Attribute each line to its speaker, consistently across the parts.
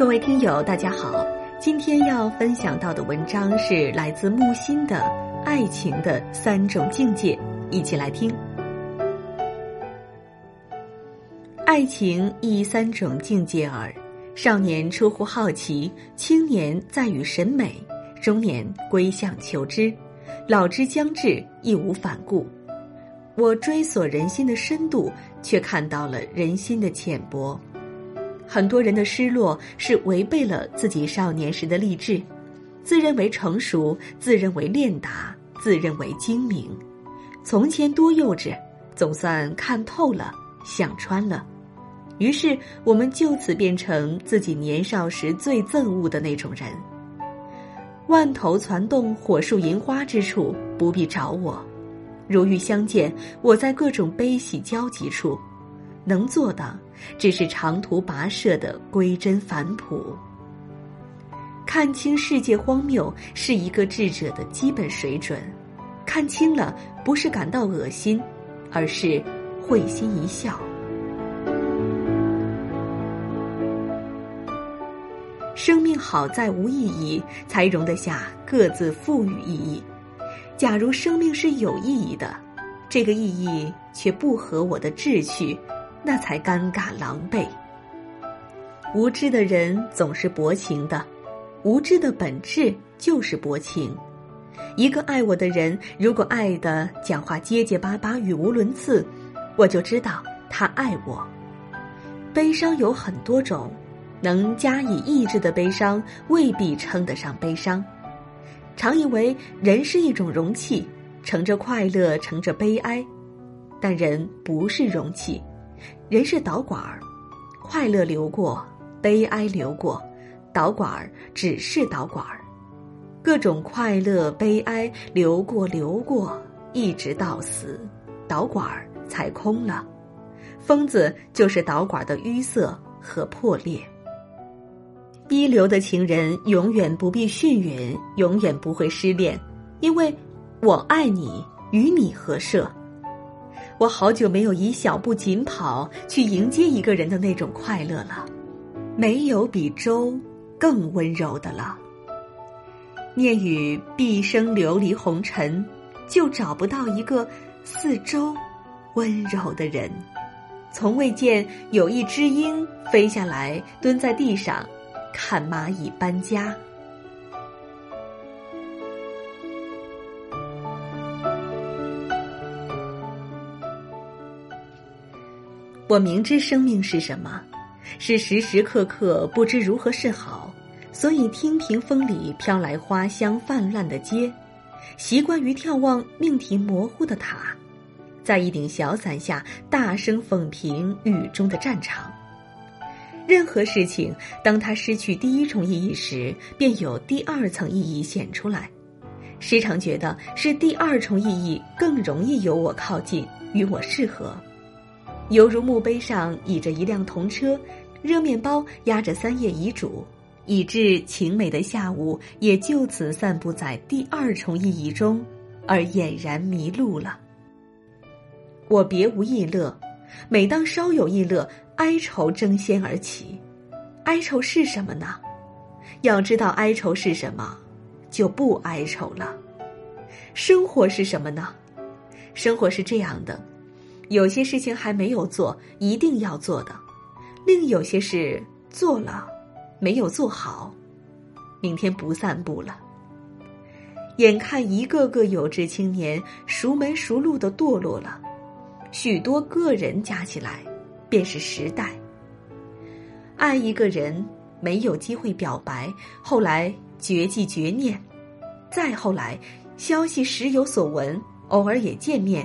Speaker 1: 各位听友，大家好，今天要分享到的文章是来自木心的《爱情的三种境界》，一起来听。爱情亦三种境界耳：少年出乎好奇，青年在于审美，中年归向求知，老之将至，义无反顾。我追索人心的深度，却看到了人心的浅薄。很多人的失落是违背了自己少年时的励志，自认为成熟，自认为练达，自认为精明。从前多幼稚，总算看透了，想穿了。于是我们就此变成自己年少时最憎恶的那种人。万头攒动、火树银花之处，不必找我。如遇相见，我在各种悲喜交集处。能做的只是长途跋涉的归真返璞。看清世界荒谬是一个智者的基本水准，看清了不是感到恶心，而是会心一笑。生命好在无意义，才容得下各自赋予意义。假如生命是有意义的，这个意义却不合我的志趣。那才尴尬狼狈。无知的人总是薄情的，无知的本质就是薄情。一个爱我的人，如果爱的讲话结结巴巴、语无伦次，我就知道他爱我。悲伤有很多种，能加以抑制的悲伤未必称得上悲伤。常以为人是一种容器，盛着快乐，盛着悲哀，但人不是容器。人是导管儿，快乐流过，悲哀流过，导管儿只是导管儿，各种快乐悲哀流过流过，一直到死，导管儿才空了。疯子就是导管的淤塞和破裂。一流的情人永远不必训允，永远不会失恋，因为我爱你，与你何涉？我好久没有以小步紧跑去迎接一个人的那种快乐了，没有比粥更温柔的了。念与毕生流离红尘，就找不到一个似粥温柔的人。从未见有一只鹰飞下来，蹲在地上看蚂蚁搬家。我明知生命是什么，是时时刻刻不知如何是好，所以听屏风里飘来花香泛滥的街，习惯于眺望命题模糊的塔，在一顶小伞下大声讽评雨中的战场。任何事情，当它失去第一重意义时，便有第二层意义显出来。时常觉得是第二重意义更容易由我靠近，与我适合。犹如墓碑上倚着一辆童车，热面包压着三页遗嘱，以致晴美的下午也就此散布在第二重意义中，而俨然迷路了。我别无异乐，每当稍有异乐，哀愁争先而起。哀愁是什么呢？要知道哀愁是什么，就不哀愁了。生活是什么呢？生活是这样的。有些事情还没有做，一定要做的；另有些事做了，没有做好，明天不散步了。眼看一个个有志青年熟门熟路的堕落了，许多个人加起来，便是时代。爱一个人没有机会表白，后来绝迹绝念，再后来消息时有所闻，偶尔也见面。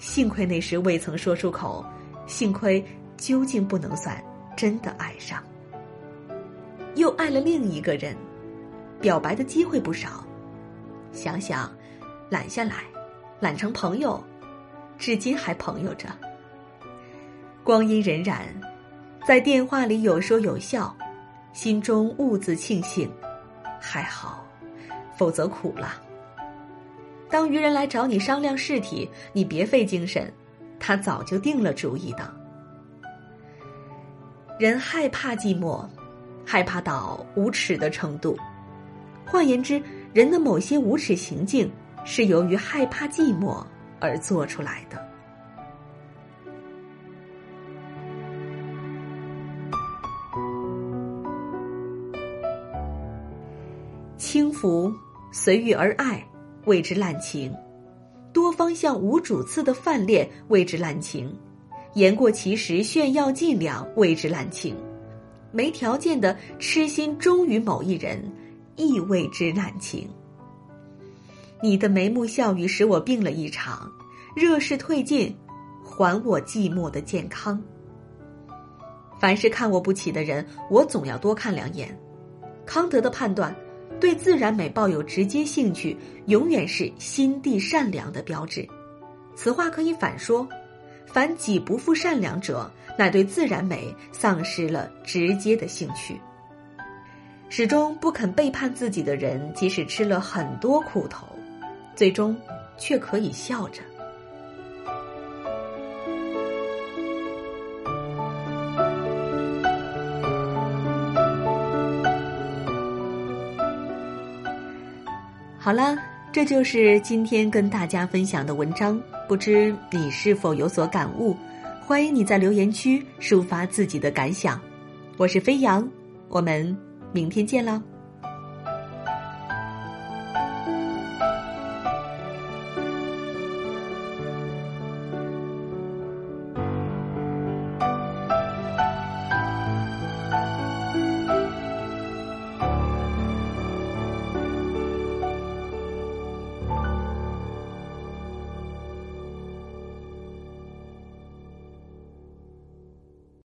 Speaker 1: 幸亏那时未曾说出口，幸亏究竟不能算真的爱上。又爱了另一个人，表白的机会不少，想想，揽下来，揽成朋友，至今还朋友着。光阴荏苒，在电话里有说有笑，心中兀自庆幸，还好，否则苦了。当愚人来找你商量事体，你别费精神，他早就定了主意的。人害怕寂寞，害怕到无耻的程度。换言之，人的某些无耻行径是由于害怕寂寞而做出来的。轻浮随遇而爱，谓之滥情；多方向无主次的泛恋，谓之滥情；言过其实炫耀伎俩，谓之滥情；没条件的痴心忠于某一人，亦谓之滥情。你的眉目笑语使我病了一场，热势退尽，还我寂寞的健康。凡是看我不起的人，我总要多看两眼。康德的判断。对自然美抱有直接兴趣，永远是心地善良的标志。此话可以反说：凡己不复善良者，乃对自然美丧失了直接的兴趣。始终不肯背叛自己的人，即使吃了很多苦头，最终却可以笑着。好了，这就是今天跟大家分享的文章，不知你是否有所感悟？欢迎你在留言区抒发自己的感想。我是飞扬，我们明天见了。